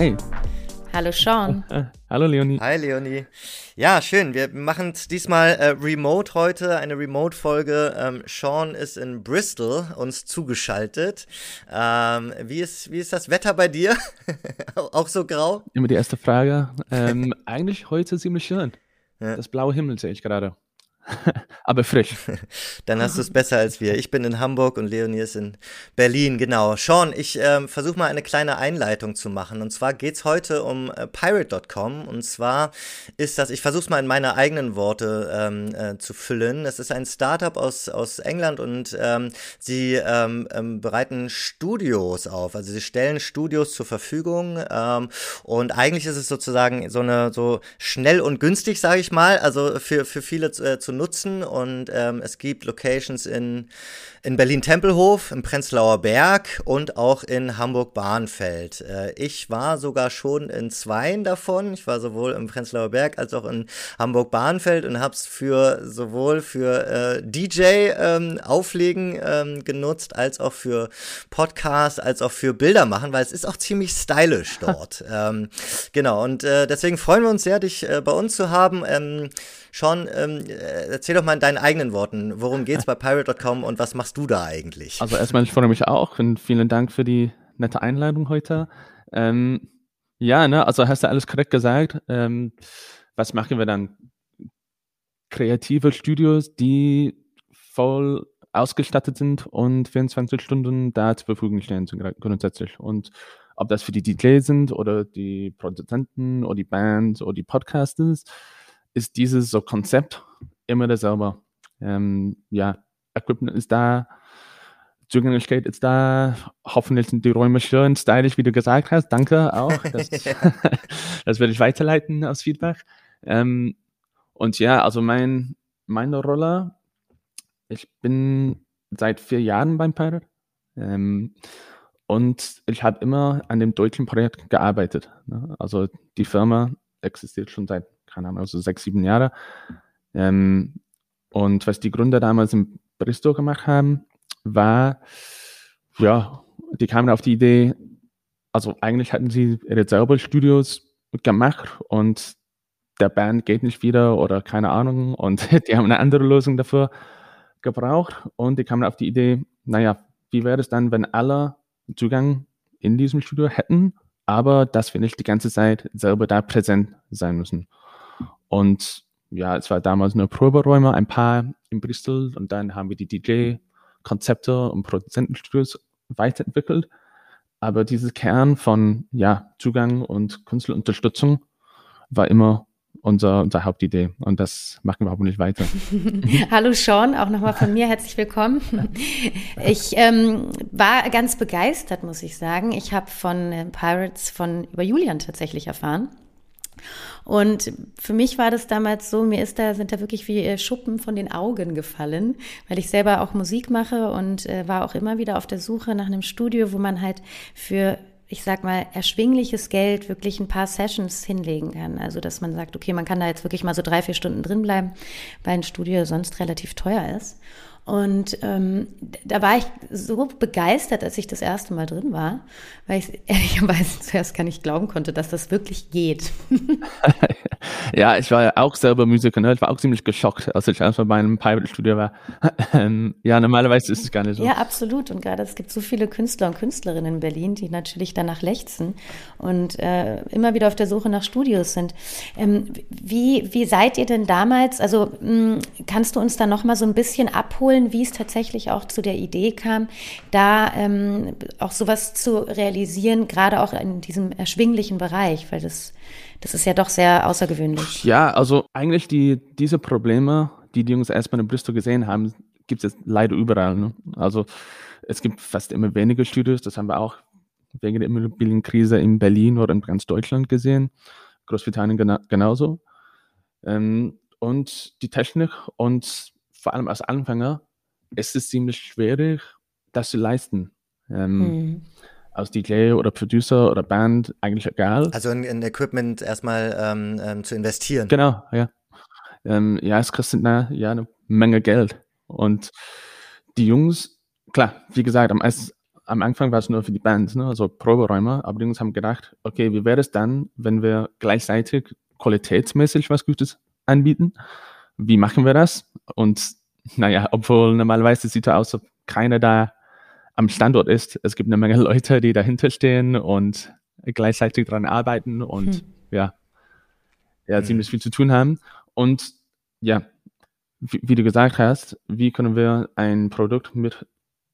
Hi. Hallo Sean. Hallo Leonie. Hi Leonie. Ja, schön. Wir machen es diesmal äh, remote heute, eine Remote-Folge. Ähm, Sean ist in Bristol uns zugeschaltet. Ähm, wie, ist, wie ist das Wetter bei dir? Auch so grau? Immer die erste Frage. Ähm, eigentlich heute ziemlich schön. Ja. Das blaue Himmel sehe ich gerade. aber frisch. Dann hast du es besser als wir. Ich bin in Hamburg und Leonie ist in Berlin, genau. Sean, ich ähm, versuche mal eine kleine Einleitung zu machen. Und zwar geht es heute um äh, Pirate.com. Und zwar ist das, ich versuche es mal in meine eigenen Worte ähm, äh, zu füllen. Es ist ein Startup aus, aus England und ähm, sie ähm, ähm, bereiten Studios auf. Also sie stellen Studios zur Verfügung. Ähm, und eigentlich ist es sozusagen so eine so schnell und günstig, sage ich mal. Also für, für viele äh, zu nutzen und ähm, es gibt Locations in, in Berlin-Tempelhof, im Prenzlauer Berg und auch in Hamburg-Bahnfeld. Äh, ich war sogar schon in zweien davon. Ich war sowohl im Prenzlauer Berg als auch in Hamburg-Bahnfeld und habe es für sowohl für äh, DJ ähm, Auflegen ähm, genutzt, als auch für Podcasts, als auch für Bilder machen, weil es ist auch ziemlich stylisch dort. ähm, genau, und äh, deswegen freuen wir uns sehr, dich äh, bei uns zu haben. Ähm, Sean, ähm, äh, erzähl doch mal in deinen eigenen Worten, worum geht's bei Pirate.com und was machst du da eigentlich? Also erstmal, ich freue mich auch und vielen Dank für die nette Einladung heute. Ähm, ja, ne, also hast du alles korrekt gesagt. Ähm, was machen wir dann? Kreative Studios, die voll ausgestattet sind und 24 Stunden da zur Verfügung stehen grundsätzlich. Und ob das für die DJs sind oder die Produzenten oder die Bands oder die Podcasters, ist dieses so Konzept immer dasselbe. Ähm, ja, Equipment ist da, Zugänglichkeit ist da, hoffentlich sind die Räume schön, stylisch, wie du gesagt hast. Danke auch. Das, das werde ich weiterleiten als Feedback. Ähm, und ja, also mein, meine Rolle, ich bin seit vier Jahren beim Pirate. Ähm, und ich habe immer an dem deutschen Projekt gearbeitet. Ne? Also die Firma existiert schon seit keine Ahnung, also sechs, sieben Jahre. Ähm, und was die Gründer damals in Bristol gemacht haben, war, ja, die kamen auf die Idee, also eigentlich hatten sie ihre selber Studios gemacht und der Band geht nicht wieder oder keine Ahnung und die haben eine andere Lösung dafür gebraucht und die kamen auf die Idee, naja, wie wäre es dann, wenn alle Zugang in diesem Studio hätten, aber dass wir nicht die ganze Zeit selber da präsent sein müssen. Und ja, es war damals nur Proberäume, ein paar in Bristol und dann haben wir die DJ-Konzepte und Produzentenstudios weiterentwickelt. Aber dieses Kern von ja, Zugang und Künstlerunterstützung war immer unser, unsere Hauptidee und das machen wir hoffentlich weiter. Hallo Sean, auch nochmal von mir herzlich willkommen. Ich ähm, war ganz begeistert, muss ich sagen. Ich habe von äh, Pirates von über Julian tatsächlich erfahren. Und für mich war das damals so, mir ist da, sind da wirklich wie äh, Schuppen von den Augen gefallen, weil ich selber auch Musik mache und äh, war auch immer wieder auf der Suche nach einem Studio, wo man halt für ich sag mal, erschwingliches Geld wirklich ein paar Sessions hinlegen kann. Also, dass man sagt, okay, man kann da jetzt wirklich mal so drei, vier Stunden drin bleiben, weil ein Studio sonst relativ teuer ist. Und ähm, da war ich so begeistert, als ich das erste Mal drin war, weil ich ehrlicherweise zuerst gar nicht glauben konnte, dass das wirklich geht. ja, ich war ja auch selber Musiker, ne? ich war auch ziemlich geschockt, als ich erstmal bei einem Pirate-Studio war. Ähm, ja, normalerweise ist es gar nicht so. Ja, absolut. Und gerade es gibt so viele Künstler und Künstlerinnen in Berlin, die natürlich danach lechzen und äh, immer wieder auf der Suche nach Studios sind. Ähm, wie, wie seid ihr denn damals, also mh, hm, kannst du uns da nochmal so ein bisschen abholen, holen, wie es tatsächlich auch zu der Idee kam, da ähm, auch sowas zu realisieren, gerade auch in diesem erschwinglichen Bereich, weil das, das ist ja doch sehr außergewöhnlich. Ja, also eigentlich die, diese Probleme, die die Jungs erstmal in Bristol gesehen haben, gibt es leider überall. Ne? Also es gibt fast immer weniger Studios, das haben wir auch wegen der Immobilienkrise in Berlin oder in ganz Deutschland gesehen. Großbritannien gena genauso. Ähm, und die Technik und vor allem als Anfänger es ist ziemlich schwierig, das zu leisten. Ähm, mhm. als DJ oder Producer oder Band eigentlich egal. Also in, in Equipment erstmal ähm, ähm, zu investieren. Genau, ja. Ähm, ja, es kostet eine, ja, eine Menge Geld. Und die Jungs, klar, wie gesagt, am, am Anfang war es nur für die Band, ne, also Proberäume, aber die Jungs haben gedacht, okay, wie wäre es dann, wenn wir gleichzeitig qualitätsmäßig was Gutes anbieten? Wie machen wir das? Und naja, obwohl normalerweise sieht es aus, als ob keiner da am Standort ist. Es gibt eine Menge Leute, die dahinter stehen und gleichzeitig daran arbeiten und hm. ja, ja, hm. ziemlich viel zu tun haben. Und ja, wie, wie, du gesagt hast, wie können wir ein Produkt mit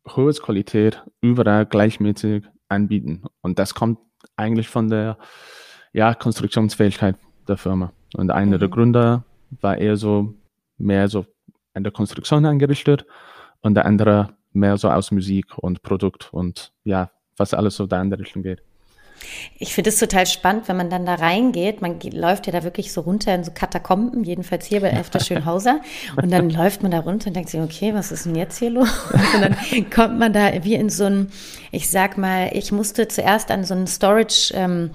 hoher Qualität überall gleichmäßig anbieten? Und das kommt eigentlich von der ja, Konstruktionsfähigkeit der Firma. Und einer mhm. der Gründer war eher so mehr so an der Konstruktion angerichtet und der andere mehr so aus Musik und Produkt und ja, was alles so da in der Richtung geht. Ich finde es total spannend, wenn man dann da reingeht. Man geht, läuft ja da wirklich so runter in so Katakomben, jedenfalls hier bei Elfter Schönhauser. Und dann läuft man da runter und denkt sich, okay, was ist denn jetzt hier los? Und dann kommt man da wie in so ein, ich sag mal, ich musste zuerst an so einen Storage, ähm,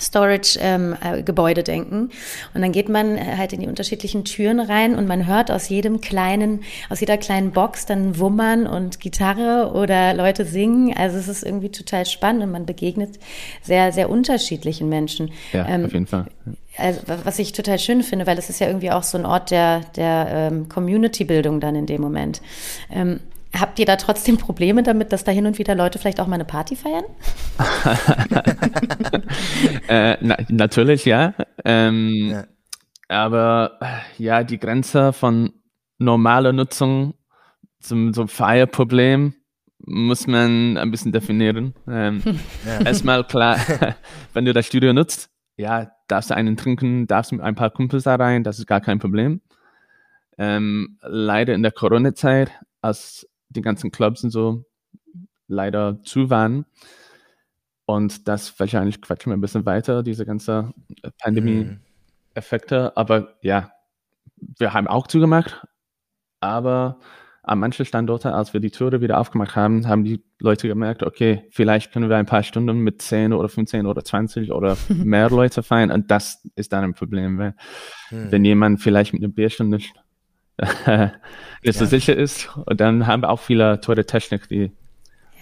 Storage-Gebäude ähm, äh, denken. Und dann geht man äh, halt in die unterschiedlichen Türen rein und man hört aus jedem kleinen, aus jeder kleinen Box dann Wummern und Gitarre oder Leute singen. Also es ist irgendwie total spannend und man begegnet sehr, sehr unterschiedlichen Menschen. Ja, ähm, auf jeden Fall. Also, was ich total schön finde, weil es ist ja irgendwie auch so ein Ort der, der ähm, Community-Bildung dann in dem Moment. Ähm, Habt ihr da trotzdem Probleme damit, dass da hin und wieder Leute vielleicht auch mal eine Party feiern? äh, na, natürlich, ja. Ähm, ja. Aber ja, die Grenze von normaler Nutzung zum, zum Feierproblem muss man ein bisschen definieren. Ähm, ja. Erstmal klar, wenn du das Studio nutzt, ja, darfst du einen trinken, darfst mit ein paar Kumpels da rein, das ist gar kein Problem. Ähm, leider in der Corona-Zeit, als die ganzen Clubs und so leider zu waren. Und das wahrscheinlich quatschen wir ein bisschen weiter, diese ganze Pandemie-Effekte. Mhm. Aber ja, wir haben auch zugemacht. Aber an manchen Standorten, als wir die Türe wieder aufgemacht haben, haben die Leute gemerkt, okay, vielleicht können wir ein paar Stunden mit 10 oder 15 oder 20 oder mehr Leute feiern. Und das ist dann ein Problem, weil mhm. wenn jemand vielleicht mit einem Bierchen nicht nicht so sicher ist. Und dann haben wir auch viele teure Technik, die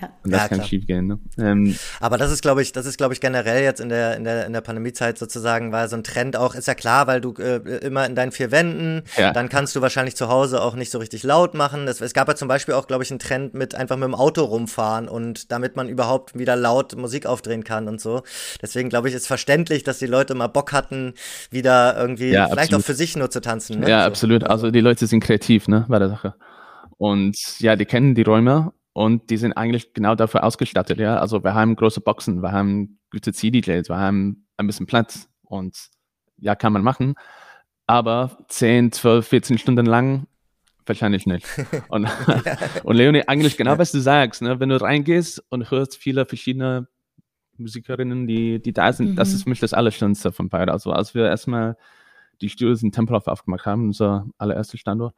ja. Und das ja, kann schief gehen. Ne? Ähm, Aber das ist, glaube ich, das ist, glaube ich, generell jetzt in der, in der, in der Pandemiezeit sozusagen, weil so ein Trend auch, ist ja klar, weil du äh, immer in deinen vier Wänden, ja. dann kannst du wahrscheinlich zu Hause auch nicht so richtig laut machen. Es, es gab ja zum Beispiel auch, glaube ich, einen Trend mit einfach mit dem Auto rumfahren und damit man überhaupt wieder laut Musik aufdrehen kann und so. Deswegen, glaube ich, ist verständlich, dass die Leute mal Bock hatten, wieder irgendwie ja, vielleicht absolut. auch für sich nur zu tanzen. Ne? Ja, so. absolut. Also die Leute sind kreativ, ne, bei der Sache. Und ja, die kennen die Räume und die sind eigentlich genau dafür ausgestattet, ja. Also wir haben große Boxen, wir haben gute CDJs, wir haben ein bisschen Platz und ja, kann man machen. Aber 10, 12, 14 Stunden lang wahrscheinlich nicht. Und, und Leonie, eigentlich genau, was du sagst, ne? wenn du reingehst und hörst viele verschiedene Musikerinnen, die, die da sind, mhm. das ist für mich das Allerschönste von beiden. Also als wir erstmal die Studios in Tempelhof aufgemacht haben, unser allererster Standort,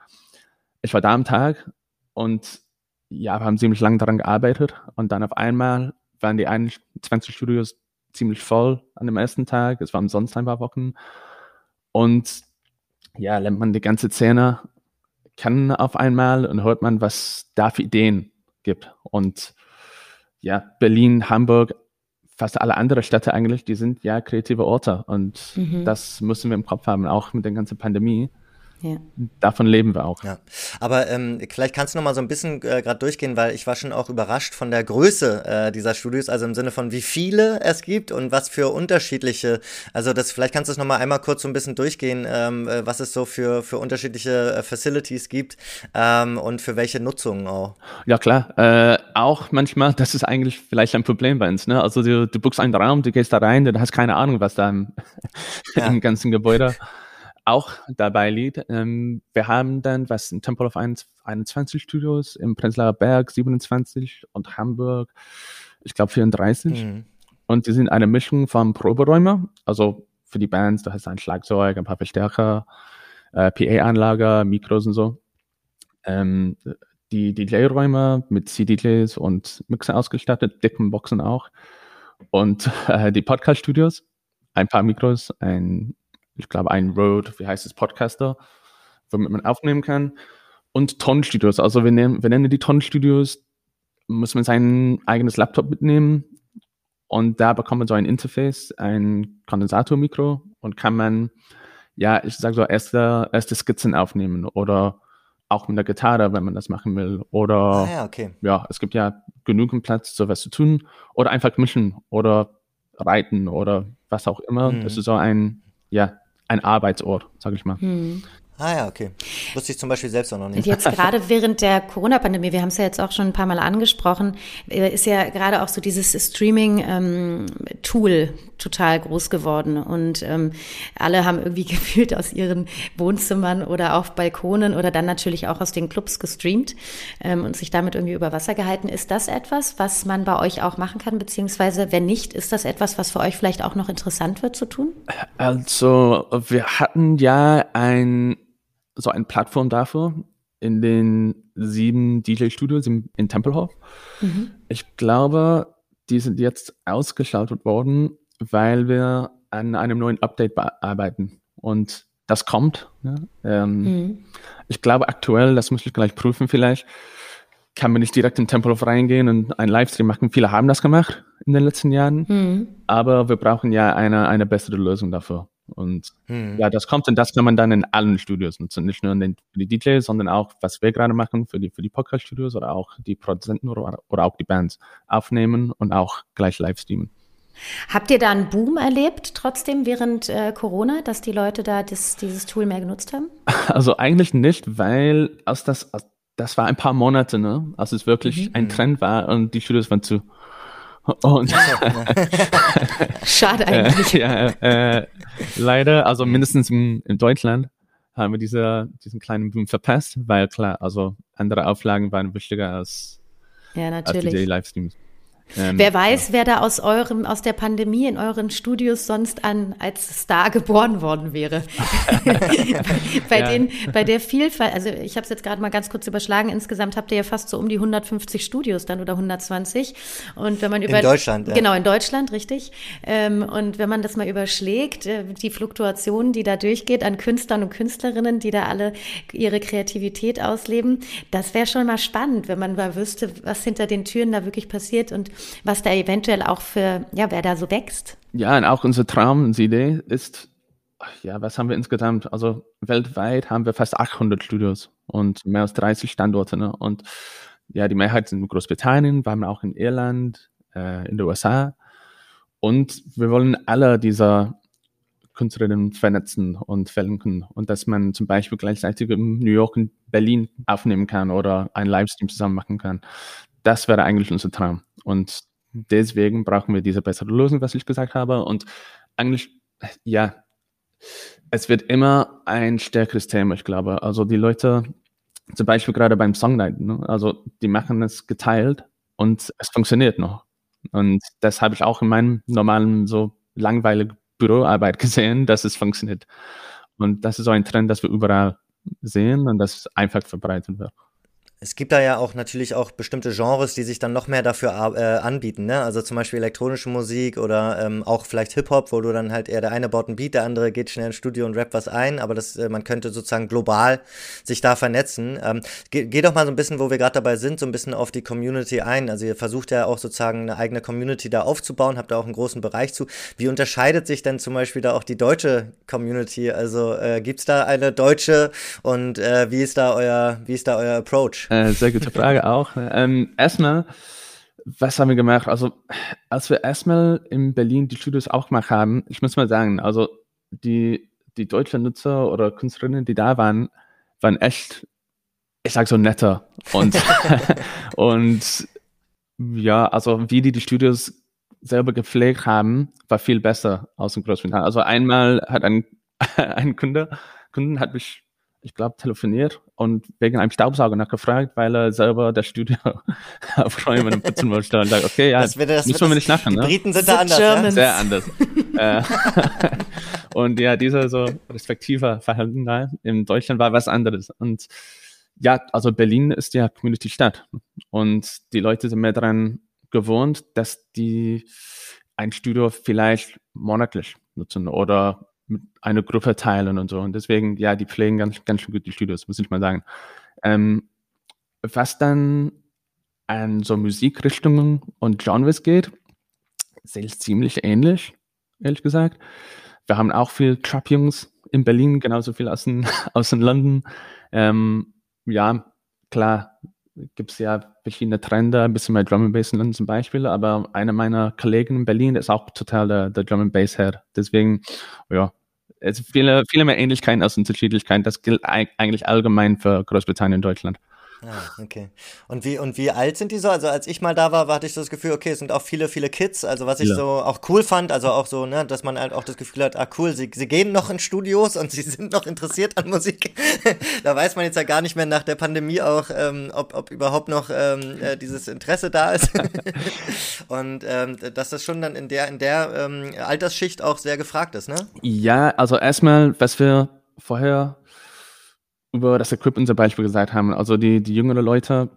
ich war da am Tag und ja, wir haben ziemlich lange daran gearbeitet und dann auf einmal waren die 21 Studios ziemlich voll an dem ersten Tag. Es war umsonst ein paar Wochen. Und ja, lernt man die ganze Szene kennen auf einmal und hört man, was da für Ideen gibt. Und ja, Berlin, Hamburg, fast alle anderen Städte eigentlich, die sind ja kreative Orte. Und mhm. das müssen wir im Kopf haben, auch mit der ganzen Pandemie. Ja. Davon leben wir auch. Ja. Aber ähm, vielleicht kannst du noch mal so ein bisschen äh, gerade durchgehen, weil ich war schon auch überrascht von der Größe äh, dieser Studios, also im Sinne von wie viele es gibt und was für unterschiedliche. Also das vielleicht kannst du es noch mal einmal kurz so ein bisschen durchgehen, ähm, äh, was es so für für unterschiedliche äh, Facilities gibt ähm, und für welche Nutzungen auch. Ja klar, äh, auch manchmal, das ist eigentlich vielleicht ein Problem bei uns. Ne? Also du, du buchst einen Raum, du gehst da rein, du hast keine Ahnung, was da im, ja. im ganzen Gebäude auch dabei liegt. Ähm, wir haben dann was in Temple of 21 Studios, im Prenzlauer Berg 27 und Hamburg, ich glaube 34. Mhm. Und die sind eine Mischung von Proberäumen, also für die Bands, da hast du ein Schlagzeug, ein paar Verstärker, äh, PA-Anlage, Mikros und so. Ähm, die DJ-Räume mit CD-Djs und Mixer ausgestattet, dicken Boxen auch. Und äh, die Podcast-Studios, ein paar Mikros, ein, ich glaube, ein Rode, wie heißt es, Podcaster, womit man aufnehmen kann. Und Tonstudios, also wir, nehmen, wir nennen die Tonstudios, muss man sein eigenes Laptop mitnehmen und da bekommt man so ein Interface, ein Kondensatormikro und kann man, ja, ich sage so, erste, erste Skizzen aufnehmen oder auch mit der Gitarre, wenn man das machen will. Oder Ah, ja, okay. ja, es gibt ja genügend Platz, sowas zu tun. Oder einfach mischen oder reiten oder was auch immer. Mhm. Das ist so ein, ja, ein Arbeitsort, sage ich mal. Ah ja, okay. Wusste ich zum Beispiel selbst auch noch Und nicht. jetzt gerade während der Corona-Pandemie, wir haben es ja jetzt auch schon ein paar Mal angesprochen, äh, ist ja gerade auch so dieses Streaming-Tool total groß geworden. Und ähm, alle haben irgendwie gefühlt aus ihren Wohnzimmern oder auf Balkonen oder dann natürlich auch aus den Clubs gestreamt ähm, und sich damit irgendwie über Wasser gehalten. Ist das etwas, was man bei euch auch machen kann? Beziehungsweise, wenn nicht, ist das etwas, was für euch vielleicht auch noch interessant wird zu tun? Also, wir hatten ja ein, so eine Plattform dafür in den sieben DJ-Studios in, in Tempelhof. Ich glaube, die sind jetzt ausgeschaltet worden, weil wir an einem neuen Update bearbeiten. Und das kommt. Ja? Ähm, Ich glaube aktuell, das muss ich gleich prüfen vielleicht, kann man nicht direkt in Tempelhof reingehen und einen Livestream machen. Viele haben das gemacht in den letzten Jahren. Aber wir brauchen ja eine, eine bessere Lösung dafür. Und ja, das kommt und das kann man dann in allen Studios nutzen. Nicht nur in den, für die DJs, sondern auch, was wir gerade machen, für die, für die Podcast-Studios oder auch die Produzenten oder, oder auch die Bands aufnehmen und auch gleich live streamen. Habt ihr da einen Boom erlebt, trotzdem während äh, Corona, dass die Leute da das, dieses Tool mehr genutzt haben? Also eigentlich nicht, weil aus das, aus, das war ein paar Monate, ne? Als es wirklich ein Trend war und die Studios waren zu. Und Schade eigentlich. ja, äh, leider, also mindestens in, in Deutschland haben wir diese, diesen kleinen Boom verpasst, weil klar, also andere Auflagen waren wichtiger als, Ja, als die. Livestreams. Ähm, Wer weiß, wer da aus eurem, aus der Pandemie in euren Studios sonst an als Star geboren worden wäre. bei, Ja. den, bei der Vielfalt, also ich habe es jetzt gerade mal ganz kurz überschlagen, insgesamt habt ihr ja fast so um die 150 Studios dann oder 120. Und wenn man über Deutschland, ja. Genau, in Deutschland, richtig. Ähm, und wenn man das mal überschlägt, äh, die Fluktuation, die da durchgeht an Künstlern und Künstlerinnen, die da alle ihre Kreativität ausleben, das wäre schon mal spannend, wenn man mal wüsste, was hinter den Türen da wirklich passiert und was da eventuell auch für, ja, wer da so wächst. Ja, und auch unser Traum, unsere Idee ist, ja, was haben wir insgesamt? Also weltweit haben wir fast 800 Studios und mehr als 30 Standorte. Ne? Und ja, die Mehrheit sind in Großbritannien, wir haben auch in Irland, äh, in den USA. Und wir wollen alle dieser Künstlerinnen vernetzen und verlinken und dass man zum Beispiel gleichzeitig in New York und Berlin aufnehmen kann oder einen Livestream zusammen machen kann. Das wäre eigentlich unser Traum. Und deswegen brauchen wir diese bessere Lösung, was ich gesagt habe. Und eigentlich, ja, es wird immer ein stärkeres Thema, ich glaube. Also die Leute, zum Beispiel gerade beim Songwriting, ne? also die machen es geteilt und es funktioniert noch. Und das habe ich auch in meinem normalen, so langweiligen Büroarbeit gesehen, dass es funktioniert. Und das ist so ein Trend, das wir überall sehen und das einfach verbreitet wird. Es gibt da ja auch natürlich auch bestimmte Genres, die sich dann noch mehr dafür äh, anbieten, ne? Also zum Beispiel elektronische Musik oder ähm, auch vielleicht Hip-Hop, wo du dann halt eher der eine baut einen Beat, der andere geht schnell ins Studio und rappt was ein, aber das, äh, man könnte sozusagen global sich da vernetzen. Ähm, geh, geh doch mal so ein bisschen, wo wir gerade dabei sind, so ein bisschen auf die Community ein. Also ihr versucht ja auch sozusagen eine eigene Community da aufzubauen, habt da auch einen großen Bereich zu. Wie unterscheidet sich denn zum Beispiel da auch die deutsche Community? Also äh, gibt's da eine deutsche und äh, wie ist da euer, wie ist da euer Approach? Äh, sehr gute Frage auch. Ähm, erstmal, was haben wir gemacht? Also, als wir erstmal in Berlin die Studios auch gemacht haben, ich muss mal sagen, also die, die deutschen Nutzer oder Künstlerinnen, die da waren, waren echt, ich sag so netter. Und, und ja, also wie die die Studios selber gepflegt haben, war viel besser als in Großbritannien. Also einmal hat ein, ein Kunde, Kunden hat mich ich glaube, telefoniert und wegen einem Staubsauger nachgefragt, weil er selber das Studio aufräumen und putzen wollte. Und dachte, okay, ja, das wird, das müssen wir nicht machen. Die Ne? Briten sind The da anders, ja? Sehr anders. äh, und ja, dieser so respektive Verhalten da in Deutschland war was anderes. Und ja, also Berlin ist ja Community-Stadt und die Leute sind mehr daran gewohnt, dass die ein Studio vielleicht monatlich nutzen oder mit einer Gruppe teilen und so. Und deswegen, ja, die pflegen ganz, ganz schön gut die Studios, muss ich mal sagen. Ähm, was dann an so Musikrichtungen und Genres geht, es ziemlich ähnlich, ehrlich gesagt. Wir haben auch viel Trap-Jungs in Berlin, genauso viel aus, in, aus in London. Ähm, ja, klar, gibt es ja verschiedene Trends, ein bisschen mehr Drum and Bass in London zum Beispiel, aber einer meiner Kollegen in Berlin ist auch total der, der Drum and Bass Head. Deswegen, ja, es viele, viele mehr Ähnlichkeiten als Unterschiedlichkeiten. Das gilt eigentlich allgemein für Großbritannien und Deutschland. Ah, okay. Und wie, und wie alt sind die so? Also als ich mal da war, hatte ich so das Gefühl, okay, es sind auch viele, viele Kids. Also was ich ja. so auch cool fand, also auch so, ne, dass man halt auch das Gefühl hat, ah cool, sie, sie gehen noch in Studios und sie sind noch interessiert an Musik. da weiß man jetzt ja gar nicht mehr nach der Pandemie auch, ähm, ob, ob überhaupt noch ähm, äh, dieses Interesse da ist. und ähm, dass das schon dann in der, in der ähm, Altersschicht auch sehr gefragt ist, ne? Ja, also erstmal, was wir vorher über das Equipment zum Beispiel gesagt haben, also die, die jüngeren Leute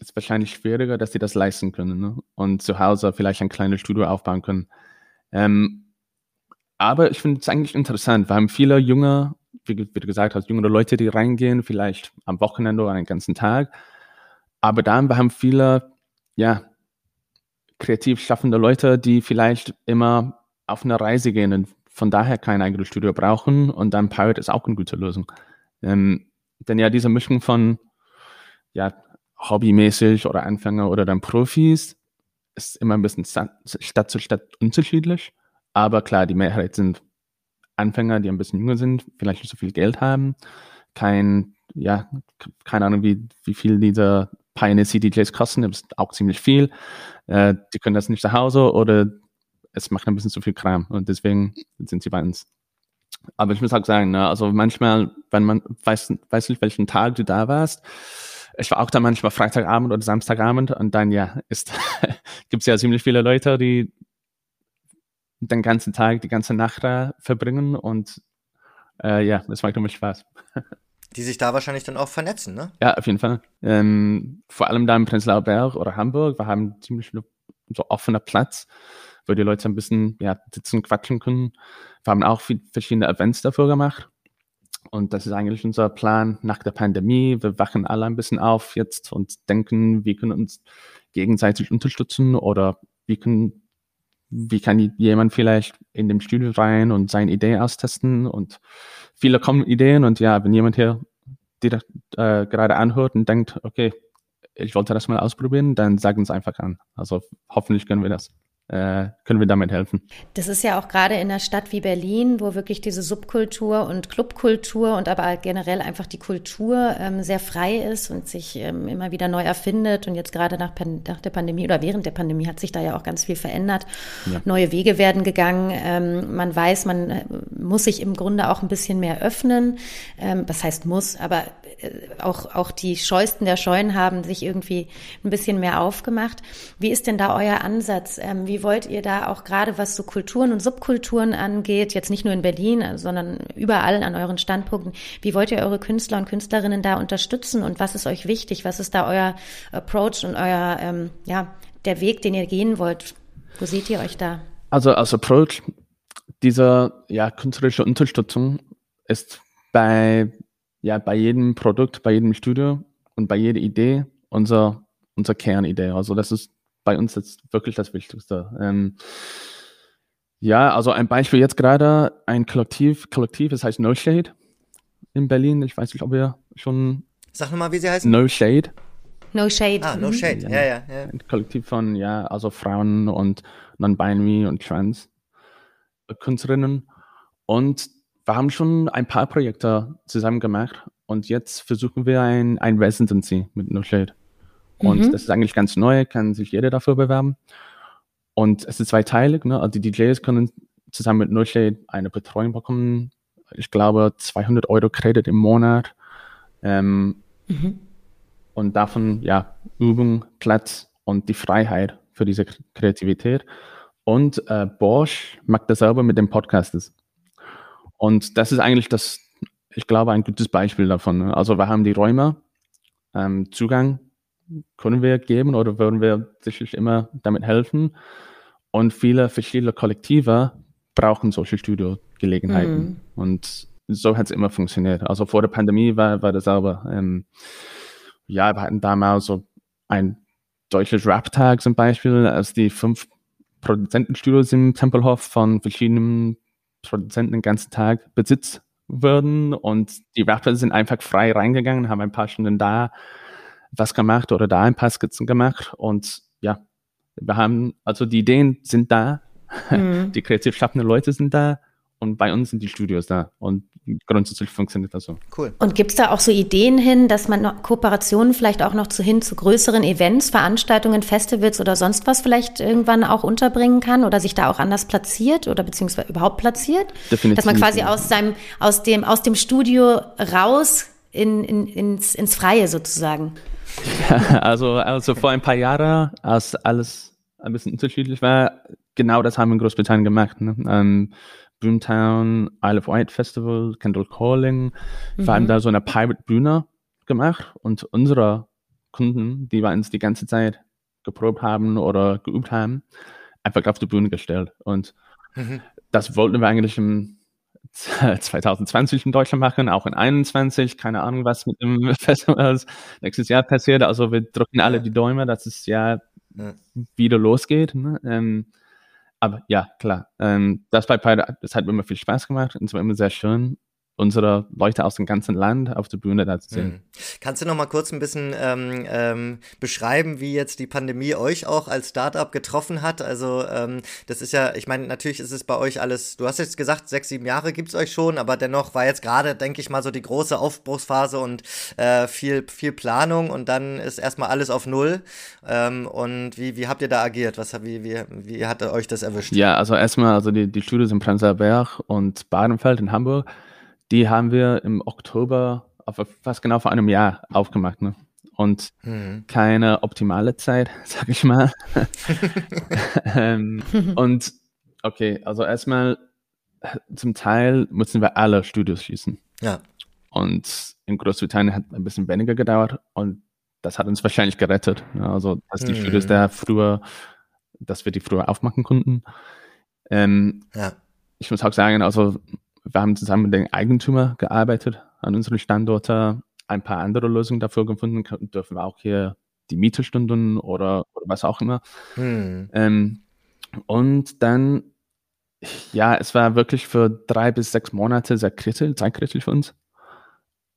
ist wahrscheinlich schwieriger, dass sie das leisten können ne? und zu Hause vielleicht ein kleines Studio aufbauen können. Ähm, aber ich finde es eigentlich interessant. Wir haben viele junge, wie, wie, du gesagt hast, jüngere Leute, die reingehen, vielleicht am Wochenende oder einen ganzen Tag. Aber dann, wir haben viele, ja, kreativ schaffende Leute, die vielleicht immer auf eine Reise gehen und von daher kein eigenes Studio brauchen und dann Pirate ist auch eine gute Lösung. Ähm, denn ja, diese Mischung von ja, hobbymäßig oder Anfänger oder dann Profis ist immer ein bisschen Stadt zu Stadt unterschiedlich. Aber klar, die Mehrheit sind Anfänger, die ein bisschen jünger sind, vielleicht nicht so viel Geld haben, kein, ja, keine Ahnung, wie, wie viel diese Pioneer CDJs kosten, das ist auch ziemlich viel. Äh, die können das nicht zu Hause oder es macht ein bisschen zu viel Kram und deswegen sind sie bei uns. Aber ich muss auch sagen, ne, also manchmal, wenn man weiß, weiß nicht, welchen Tag du da warst, ich war auch da manchmal Freitagabend oder Samstagabend und dann ja, ist gibt es ja ziemlich viele Leute, die den ganzen Tag, die ganze Nacht da verbringen und äh, ja, es macht immer Spaß. Die sich da wahrscheinlich dann auch vernetzen, ne? Ja, auf jeden Fall. Ähm, vor allem da in Prenzlauer Berg oder Hamburg, wir haben ziemlich so offener Platz, wo die Leute ein bisschen ja, sitzen, quatschen können. Wir haben auch viel, verschiedene Events dafür gemacht. Und das ist eigentlich unser Plan nach der Pandemie. Wir wachen alle ein bisschen auf jetzt und denken, wie können uns gegenseitig unterstützen oder wie können, wie kann jemand vielleicht in dem Studio rein und seine Idee austesten und viele kommen Ideen und ja, wenn jemand hier das, äh, gerade anhört und denkt, okay, ich wollte das mal ausprobieren, dann sagen Sie einfach an. Also hoffentlich können wir das können wir damit helfen. Das ist ja auch gerade in einer Stadt wie Berlin, wo wirklich diese Subkultur und Clubkultur und aber generell einfach die Kultur ähm, sehr frei ist und sich ähm, immer wieder neu erfindet. Und jetzt gerade nach, nach, der Pandemie oder während der Pandemie hat sich da ja auch ganz viel verändert. Ja. Neue Wege werden gegangen. Ähm, man weiß, man äh, muss sich im Grunde auch ein bisschen mehr öffnen. Ähm, was heißt muss, aber äh, auch, auch die Scheusten der Scheuen haben sich irgendwie ein bisschen mehr aufgemacht. Wie ist denn da euer Ansatz? Ähm, wie wollt ihr da auch gerade, was so Kulturen und Subkulturen angeht, jetzt nicht nur in Berlin, sondern überall an euren Standpunkten, wie wollt ihr eure Künstler und Künstlerinnen da unterstützen und was ist euch wichtig? Was ist da euer Approach und euer, ähm, ja, der Weg, den ihr gehen wollt? Wo seht ihr euch da? Also als Approach dieser ja, künstlerische Unterstützung ist bei, ja, bei jedem Produkt, bei jedem Studio und bei jeder Idee unser, unser Kernidee. Also das ist bei uns jetzt wirklich das Wichtigste. Ähm, ja, also ein Beispiel jetzt gerade, ein Kollektiv, Kollektiv, das heißt No Shade in Berlin. Ich weiß nicht, ob ihr schon. Sag nochmal, wie sie heißen. No Shade. No Shade. Ah, No Shade, ja, ja. ja, ja. Ein Kollektiv von, ja, also Frauen und Non-Binary und Trans-Künstlerinnen. Und wir haben schon ein paar Projekte zusammen gemacht und jetzt versuchen wir ein, ein Residency mit No Shade. Und mhm. das ist eigentlich ganz neu, kann sich jeder dafür bewerben. Und es ist zweiteilig, ne? Also die DJs können zusammen mit Nullshade eine Betreuung bekommen. Ich glaube 200 Euro Kredit im Monat. Ähm, mhm. Und davon, ja, Übung, Platz und die Freiheit für diese Kreativität. Und äh, Bosch macht das selber mit dem Podcast. Und das ist eigentlich das, ich glaube, ein gutes Beispiel davon. Ne? Also wir haben die Räume ähm, Zugang können wir geben oder würden wir sicherlich immer damit helfen. Und viele verschiedene Kollektive brauchen solche Studiogelegenheiten. Mhm. Und so hat es immer funktioniert. Also vor der Pandemie war, war das aber, ähm, ja, wir hatten damals so ein deutsches Rap-Tag zum Beispiel, als die fünf Produzentenstudios im Tempelhof von verschiedenen Produzenten den ganzen Tag Besitz würden und die Rapper sind einfach frei reingegangen, haben ein paar Stunden da was gemacht oder da ein paar Skizzen gemacht und ja, wir haben, also die Ideen sind da, mhm. die kreativ schaffenden Leute sind da und bei uns sind die Studios da und grundsätzlich funktioniert das so. Cool. Und gibt es da auch so Ideen hin, dass man noch Kooperationen vielleicht auch noch zu hin zu größeren Events, Veranstaltungen, Festivals oder sonst was vielleicht irgendwann auch unterbringen kann oder sich da auch anders platziert oder beziehungsweise überhaupt platziert? Definitiv. Dass man quasi aus seinem, aus dem, aus dem Studio raus in, in, ins, ins Freie sozusagen. Ja, also, also vor ein paar Jahren, als alles ein bisschen unterschiedlich war, genau das haben wir in Großbritannien gemacht. Ne? Ähm, Boomtown, Isle of Wight Festival, Kendall Calling. Mhm. Wir haben da so eine Pirate-Bühne gemacht und unsere Kunden, die bei uns die ganze Zeit geprobt haben oder geübt haben, einfach auf die Bühne gestellt. Und mhm. das wollten wir eigentlich im 2020 in Deutschland machen, auch in 21. Keine Ahnung, was mit dem Festival nächstes Jahr passiert. Also wir drücken alle die Däume, dass es ja, ja. wieder losgeht. Ne? Ähm, aber ja, klar. Ähm, das bei Pirate, das hat mir immer viel Spaß gemacht und es war immer sehr schön unsere Leute aus dem ganzen Land auf der Bühne da zu sehen. Mhm. Kannst du noch mal kurz ein bisschen ähm, ähm, beschreiben, wie jetzt die Pandemie euch auch als Startup getroffen hat? Also ähm, das ist ja, ich meine, natürlich ist es bei euch alles, du hast jetzt gesagt, sechs, sieben Jahre gibt es euch schon, aber dennoch war jetzt gerade, denke ich mal, so die große Aufbruchsphase und äh, viel, viel Planung und dann ist erstmal alles auf Null. Ähm, und wie, wie habt ihr da agiert? Was, wie, wie, wie hat euch das erwischt? Ja, also erstmal, also die, die Studios in Prenzlauer Berg und Badenfeld in Hamburg, die haben wir im Oktober, fast genau vor einem Jahr aufgemacht. Ne? Und mhm. keine optimale Zeit, sag ich mal. ähm, und okay, also erstmal zum Teil mussten wir alle Studios schließen. Ja. Und in Großbritannien hat es ein bisschen weniger gedauert und das hat uns wahrscheinlich gerettet. Ne? Also, dass die mhm. Studios da früher, dass wir die früher aufmachen konnten. Ähm, ja. Ich muss auch sagen, also wir haben zusammen mit den Eigentümer gearbeitet an unseren Standorten, ein paar andere Lösungen dafür gefunden, dürfen wir auch hier die Mietestunden oder, oder was auch immer. Hm. Ähm, und dann, ja, es war wirklich für drei bis sechs Monate sehr kritisch, zeitkritisch für uns.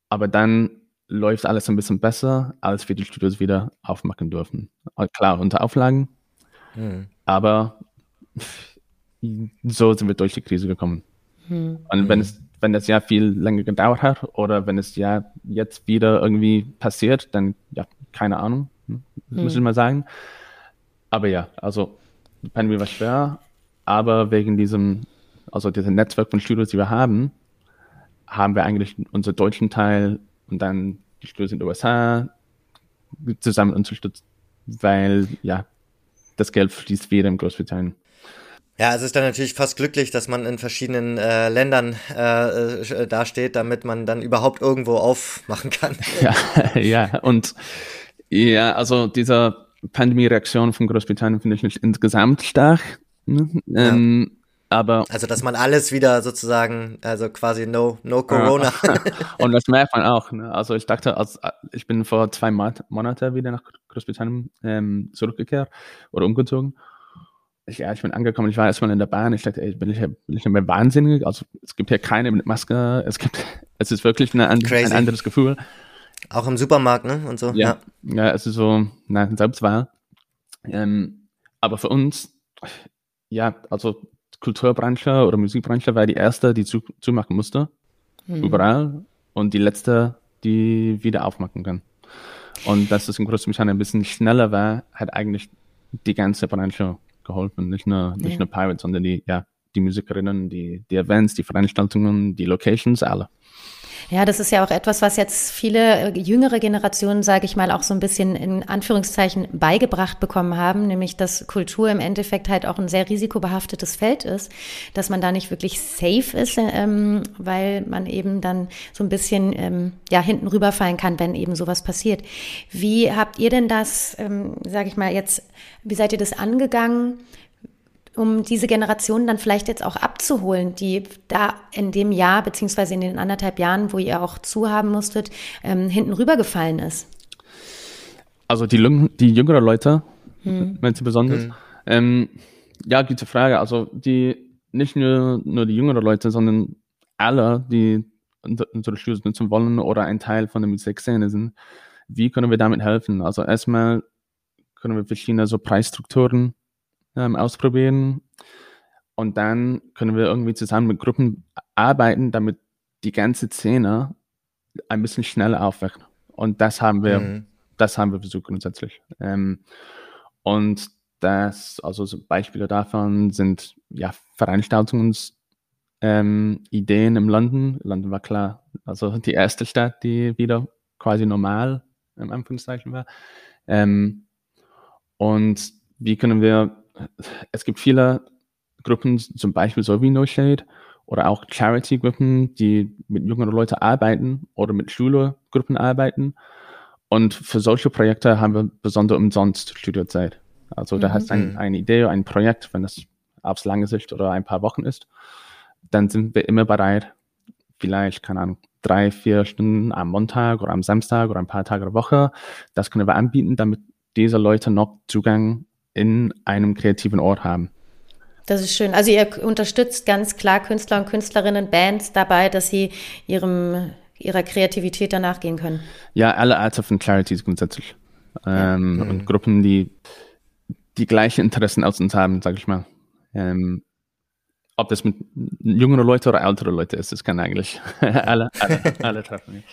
Aber dann läuft alles ein bisschen besser, als wir die Studios wieder aufmachen dürfen. Klar, unter Auflagen, hm. aber so sind wir durch die Krise gekommen. Mhm. Und wenn es, wenn das Jahr viel länger gedauert hat oder wenn es ja jetzt wieder irgendwie passiert, dann ja, keine Ahnung, hm, mhm. muss ich mal sagen. Aber ja, also die Pandemie war schwer, aber wegen diesem, also diesem Netzwerk von Studios, die wir haben, haben wir eigentlich unseren deutschen Teil und dann die Studios in den USA zusammen unterstützt, weil ja, das Geld fließt wieder in Großbritannien. Ja, es ist dann natürlich fast glücklich, dass man in verschiedenen äh, Ländern äh, äh, dasteht, damit man dann überhaupt irgendwo aufmachen kann. Ja, ja, und ja, also diese Pandemie-Reaktion von Großbritannien finde ich nicht insgesamt stark. Ne? Ja. Ähm, aber also, dass man alles wieder sozusagen, also quasi no, no Corona. Ja. Und das merkt man auch. Ne? Also ich dachte, als, ich bin vor zwei Monaten wieder nach Großbritannien ähm, zurückgekehrt oder umgezogen ich, ja, ich bin angekommen, ich war erstmal in der Bahn, ich dachte, ey, bin ich, bin ich mehr wahnsinnig? Also es gibt hier keine mit Maske, es gibt, es ist wirklich eine, ein anderes Gefühl. Auch im Supermarkt, ne? Und so. Ja, ja, ja es ist so, na, Selbstwahl. Ähm, aber für uns, ja, also Kulturbranche oder Musikbranche war die erste, die zu, zumachen musste. Mhm. Überall. Und die letzte, die wieder aufmachen kann. Und dass es in Großbritannien ein bisschen schneller war, hat eigentlich die ganze Branche geholfen. Nicht nur, nicht ja. nur Pirates, sondern die, ja, die Musikerinnen, die, die Events, die Veranstaltungen, die Locations, alle. Ja, das ist ja auch etwas, was jetzt viele äh, jüngere Generationen, sage ich mal, auch so ein bisschen in Anführungszeichen beigebracht bekommen haben, nämlich dass Kultur im Endeffekt halt auch ein sehr risikobehaftetes Feld ist, dass man da nicht wirklich safe ist, ähm, weil man eben dann so ein bisschen ähm, ja hinten rüberfallen kann, wenn eben sowas passiert. Wie habt ihr denn das, ähm, sage ich mal jetzt, wie seid ihr das angegangen? Um diese Generation dann vielleicht jetzt auch abzuholen, die da in dem Jahr beziehungsweise in den anderthalb Jahren, wo ihr auch zuhaben musstet, ähm, hinten rübergefallen ist? Also die, die jüngeren Leute, hm. meinst du besonders? Hm. Ähm, ja, gute Frage. Also die nicht nur, nur die jüngeren Leute, sondern alle, die unsere Schule nutzen wollen oder ein Teil von der Musikszene sind, wie können wir damit helfen? Also erstmal können wir verschiedene so Preisstrukturen ähm, ausprobieren. Und dann können wir irgendwie zusammen mit Gruppen arbeiten, damit die ganze Szene ein bisschen schneller aufwacht. Und das haben wir, mhm. das haben wir versucht grundsätzlich. Ähm, und das, also so Beispiele davon sind ja Veranstaltungsideen ähm, im London. London war klar, also die erste Stadt, die wieder quasi normal im Anführungszeichen war. Ähm, und wie können wir es gibt viele Gruppen, zum Beispiel so wie No Shade oder auch Charity-Gruppen, die mit jüngeren Leuten arbeiten oder mit Schulgruppen arbeiten. Und für solche Projekte haben wir besonders umsonst Studiozeit. Also da hast du ein, mhm. eine Idee, ein Projekt, wenn das aufs lange Sicht oder ein paar Wochen ist, dann sind wir immer bereit, vielleicht, keine Ahnung, drei, vier Stunden am Montag oder am Samstag oder ein paar Tage der Woche. Das können wir anbieten, damit diese Leute noch Zugang in einem kreativen Ort haben. Das ist schön. Also ihr unterstützt ganz klar Künstler und Künstlerinnen, Bands dabei, dass sie ihrem, ihrer Kreativität danach gehen können. Ja, alle Arten von Charities grundsätzlich. Ähm, mhm. Und Gruppen, die die gleichen Interessen als uns haben, sage ich mal. Ähm, ob das mit jüngeren Leuten oder älteren Leuten ist, das kann eigentlich alle, alle, alle treffen.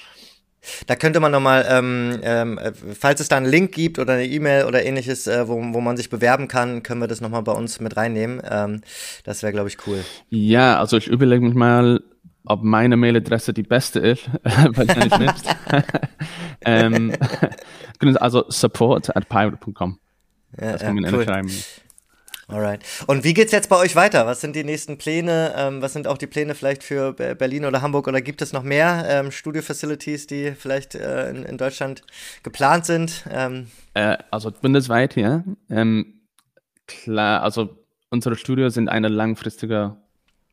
Da könnte man nochmal, ähm, ähm, falls es da einen Link gibt oder eine E-Mail oder ähnliches, äh, wo, wo man sich bewerben kann, können wir das nochmal bei uns mit reinnehmen. Ähm, das wäre, glaube ich, cool. Ja, also ich überlege mich mal, ob meine Mailadresse die beste ist. Wahrscheinlich nicht. ähm, also support at pirate.com. Ja, das kann man ja, cool. schreiben. Alright. Und wie geht's jetzt bei euch weiter? Was sind die nächsten Pläne? Ähm, was sind auch die Pläne vielleicht für Berlin oder Hamburg? Oder gibt es noch mehr ähm, Studio-Facilities, die vielleicht äh, in, in, Deutschland geplant sind? Ähm äh, also bundesweit, ja. Ähm, klar, also unsere Studios sind eine langfristige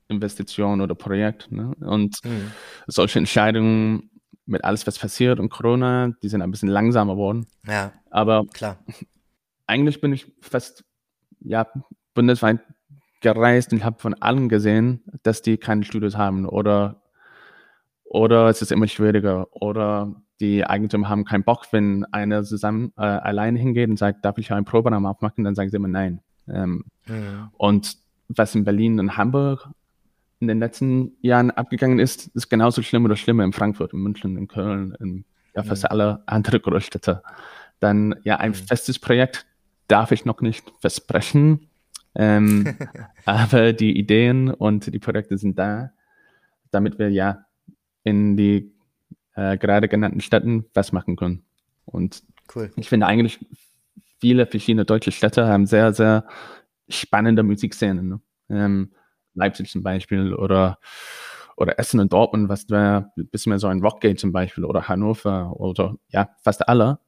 Investition oder Projekt. Ne? Und mhm. solche Entscheidungen mit alles, was passiert und Corona, die sind ein bisschen langsamer geworden. Ja. Aber klar. Eigentlich bin ich fast ja, bundesweit gereist und habe von allen gesehen, dass die keine Studios haben oder, oder es ist immer schwieriger oder die Eigentümer haben keinen Bock, wenn einer zusammen äh, alleine hingeht und sagt, darf ich einen Proberaum aufmachen, dann sagen sie immer nein. Ähm, ja. Und was in Berlin und Hamburg in den letzten Jahren abgegangen ist, ist genauso schlimm oder schlimmer in Frankfurt, in München, in Köln, in ja, fast ja. alle andere Großstädte. Dann ja ein ja. festes Projekt, darf ich noch nicht versprechen. Ähm, aber die Ideen und die Projekte sind da, damit wir ja in die äh, gerade genannten Städten was machen können. Und cool. ich finde eigentlich, viele verschiedene deutsche Städte haben sehr, sehr spannende Musikszenen. Ne? Ähm, Leipzig zum Beispiel oder, oder Essen und Dortmund, was wäre ein bisschen mehr so ein Rockgate zum Beispiel oder Hannover oder ja, fast alle.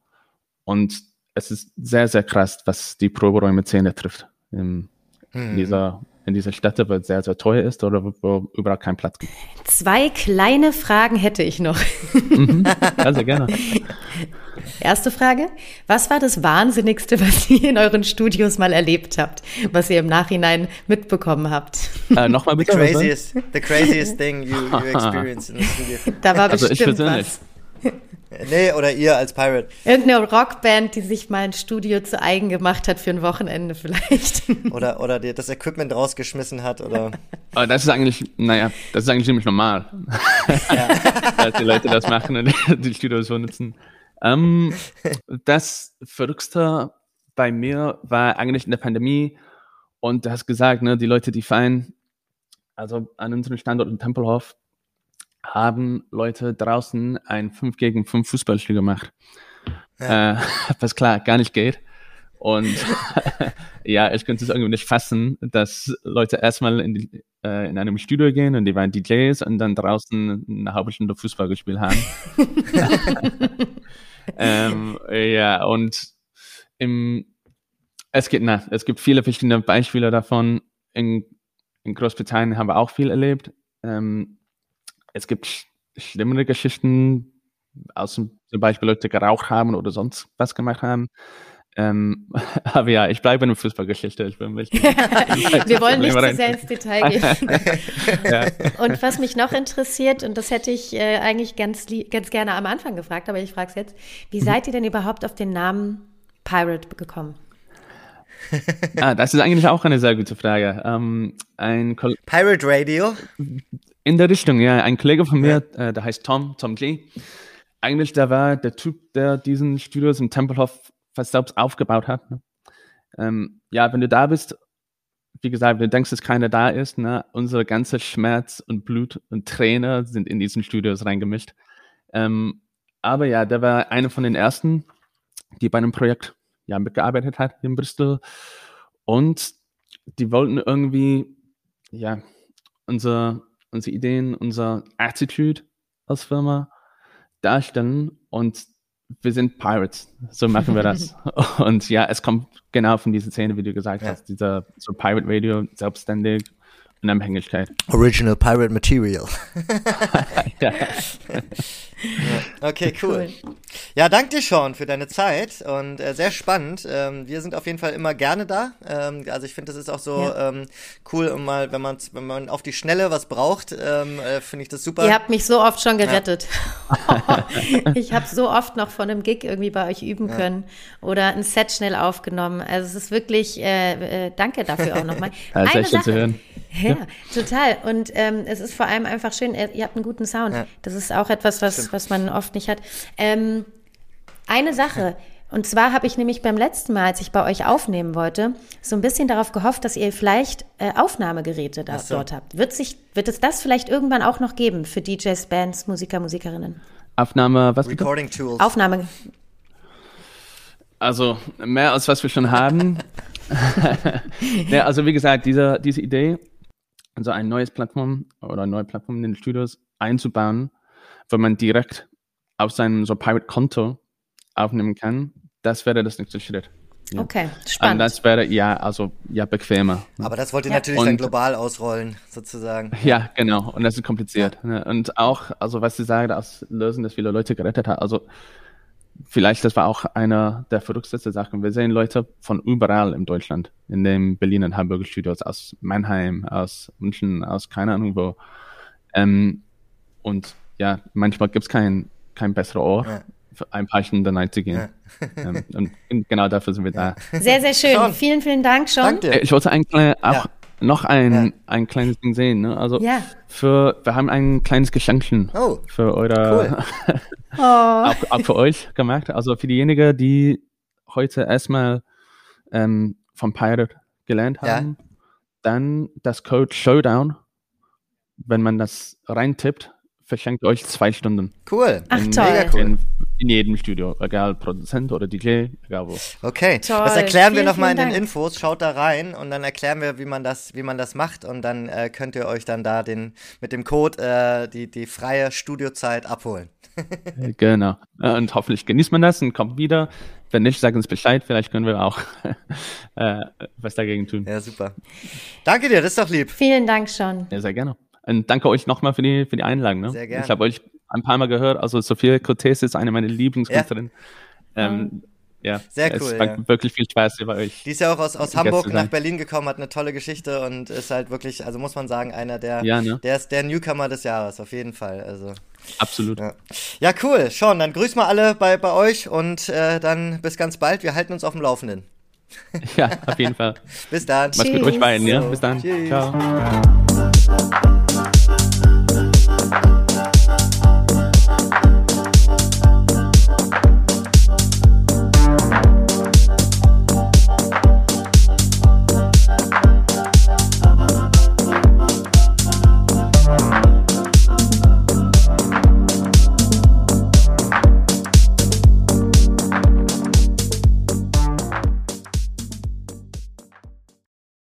Und es ist sehr, sehr krass, was die Proberäume-Szene trifft. In, hm. in, dieser, in dieser Städte, wo es sehr, sehr teuer ist oder wo, überall kein Platz gibt. Zwei kleine Fragen hätte ich noch. Mhm. Sehr gerne. Erste Frage. Was war das Wahnsinnigste, was ihr in euren Studios mal erlebt habt, was ihr im Nachhinein mitbekommen habt? Äh, Nochmal bitte. The craziest, the craziest thing you, you experienced in the studio. Da war also bestimmt was. Nee, oder ihr als Pirate. Irgendeine Rockband, die sich mal ein Studio zu eigen gemacht hat für ein Wochenende vielleicht. Oder, oder die das Equipment rausgeschmissen hat, oder. Aber das ist eigentlich, naja, das ist eigentlich ziemlich normal. Ja. Dass die Leute das machen und die Studios so nutzen. Ähm, das Verrückte bei mir war eigentlich in der Pandemie und du hast gesagt, ne, die Leute, die feiern, also an unserem Standort in Tempelhof, haben Leute draußen ein 5 gegen 5 Fußballspiel gemacht. Ja. Äh, was klar gar nicht geht. Und ja, ich könnte es irgendwie nicht fassen, dass Leute erstmal in, die, äh, in einem Studio gehen und die waren DJs und dann draußen eine halbe Stunde Fußball gespielt haben. ähm, ja, und im, es gibt, na, es gibt viele verschiedene Beispiele davon. In, in Großbritannien haben wir auch viel erlebt. Ähm, es gibt sch schlimmere Geschichten, aus zum Beispiel Leute geraucht haben oder sonst was gemacht haben. Ähm, aber ja, ich bleibe in der Fußballgeschichte. Ich bin Wir wollen nicht zu sehr ins Detail gehen. ja. Und was mich noch interessiert, und das hätte ich äh, eigentlich ganz, ganz gerne am Anfang gefragt, aber ich frage es jetzt, wie mhm. seid ihr denn überhaupt auf den Namen Pirate gekommen? ah, das ist eigentlich auch eine sehr gute Frage. Ähm, ein Pirate Radio? In der Richtung, ja. Ein Kollege von mir, ja. äh, der heißt Tom, Tom G. Eigentlich, der war der Typ, der diesen Studios im Tempelhof fast selbst aufgebaut hat. Ne? Ähm, ja, wenn du da bist, wie gesagt, wenn du denkst, dass keiner da ist, ne, unsere ganze Schmerz und Blut und Träne sind in diesen Studios reingemischt. Ähm, aber ja, der war einer von den ersten, die bei einem Projekt ja, mitgearbeitet hat in Bristol. Und die wollten irgendwie, ja, unsere, unsere Ideen, unsere Attitude als Firma darstellen und wir sind Pirates, so machen wir das. und ja, es kommt genau von dieser Szene, wie du gesagt ja. hast, dieser so Pirate Radio, selbstständig, Unabhängigkeit. Original Pirate Material. ja. Okay, cool. cool. Ja, danke dir, Sean, für deine Zeit und äh, sehr spannend. Ähm, wir sind auf jeden Fall immer gerne da. Ähm, also ich finde, das ist auch so ja. ähm, cool, um mal, wenn man, wenn man auf die Schnelle was braucht, ähm, äh, finde ich das super. Ihr habt mich so oft schon gerettet. Ja. ich habe so oft noch von einem Gig irgendwie bei euch üben ja. können oder ein Set schnell aufgenommen. Also es ist wirklich, äh, äh danke dafür auch nochmal. Ja, Eine Sache. Zu hören. Ja, total. Und ähm, es ist vor allem einfach schön, ihr habt einen guten Sound. Das ist auch etwas, was, was man oft nicht hat. Ähm, eine Sache. Und zwar habe ich nämlich beim letzten Mal, als ich bei euch aufnehmen wollte, so ein bisschen darauf gehofft, dass ihr vielleicht äh, Aufnahmegeräte da, so. dort habt. Wird, sich, wird es das vielleicht irgendwann auch noch geben für DJs, Bands, Musiker, Musikerinnen? Aufnahme, was Recording bitte? Tools. Aufnahme. Also mehr als was wir schon haben. ja, also wie gesagt, diese, diese Idee, also ein neues Plattform oder eine neue Plattform in den Studios einzubauen, wo man direkt auf seinem so Pirate-Konto aufnehmen kann, das wäre das nächste Schritt. Ja. Okay, spannend. Und das wäre ja, also ja, bequemer. Aber das wollt ihr ja. natürlich und, dann global ausrollen, sozusagen. Ja, genau. Und das ist kompliziert. Ja. Ne? Und auch, also was Sie sagen, das Lösen, das viele Leute gerettet hat. Also vielleicht, das war auch einer der verrücktesten Sachen. Wir sehen Leute von überall in Deutschland, in den Berlin und Hamburger Studios, aus Mannheim, aus München, aus keine Ahnung wo. Ähm, und ja, manchmal gibt es keinen kein Ort, ja. für ein paar Stunden da zu gehen. Ja. ähm, und genau dafür sind wir da. Sehr, sehr schön. Sean. Vielen, vielen Dank, Sean. Danke Ich wollte ein kleine, auch noch ein, ein kleines Ding sehen. Ne? Also für, wir haben ein kleines Geschenkchen oh. für eure, cool. oh. auch, auch, für euch gemacht. Also für diejenigen, die heute erstmal ähm, vom Pirate gelernt haben, dann das Code Showdown, wenn man das reintippt, verschenkt euch zwei Stunden. Cool. Ach, in, toll. Mega cool. In, in, jedem Studio, egal Produzent oder DJ, egal wo. Okay, toll. das erklären vielen, wir nochmal in den Infos. Schaut da rein und dann erklären wir, wie man das, wie man das macht und dann äh, könnt ihr euch dann da den, mit dem Code äh, die, die freie Studiozeit abholen. genau. Und hoffentlich genießt man das und kommt wieder. Wenn nicht, sagt uns Bescheid. Vielleicht können wir auch äh, was dagegen tun. Ja, super. Danke dir, das ist doch lieb. Vielen Dank schon. Ja, sehr gerne. Und danke euch nochmal für die, für die Einladung. Ne? Sehr gerne. Ich habe euch ein paar Mal gehört. Also Sophia Cortez ist eine meiner Lieblingskünstlerinnen. Ja. Ähm, ja, sehr cool. Es war ja. wirklich viel Spaß bei euch. Die ist ja auch aus, aus Hamburg nach Berlin gekommen, hat eine tolle Geschichte und ist halt wirklich, also muss man sagen, einer der, ja, ne? der ist der Newcomer des Jahres, auf jeden Fall. Also. Absolut. Ja. ja, cool. Sean, dann grüß mal alle bei, bei euch und äh, dann bis ganz bald. Wir halten uns auf dem Laufenden. Ja, auf jeden Fall. bis dann. Mach's gut euch beiden, ja? Bis dann. Tschüss. Ciao.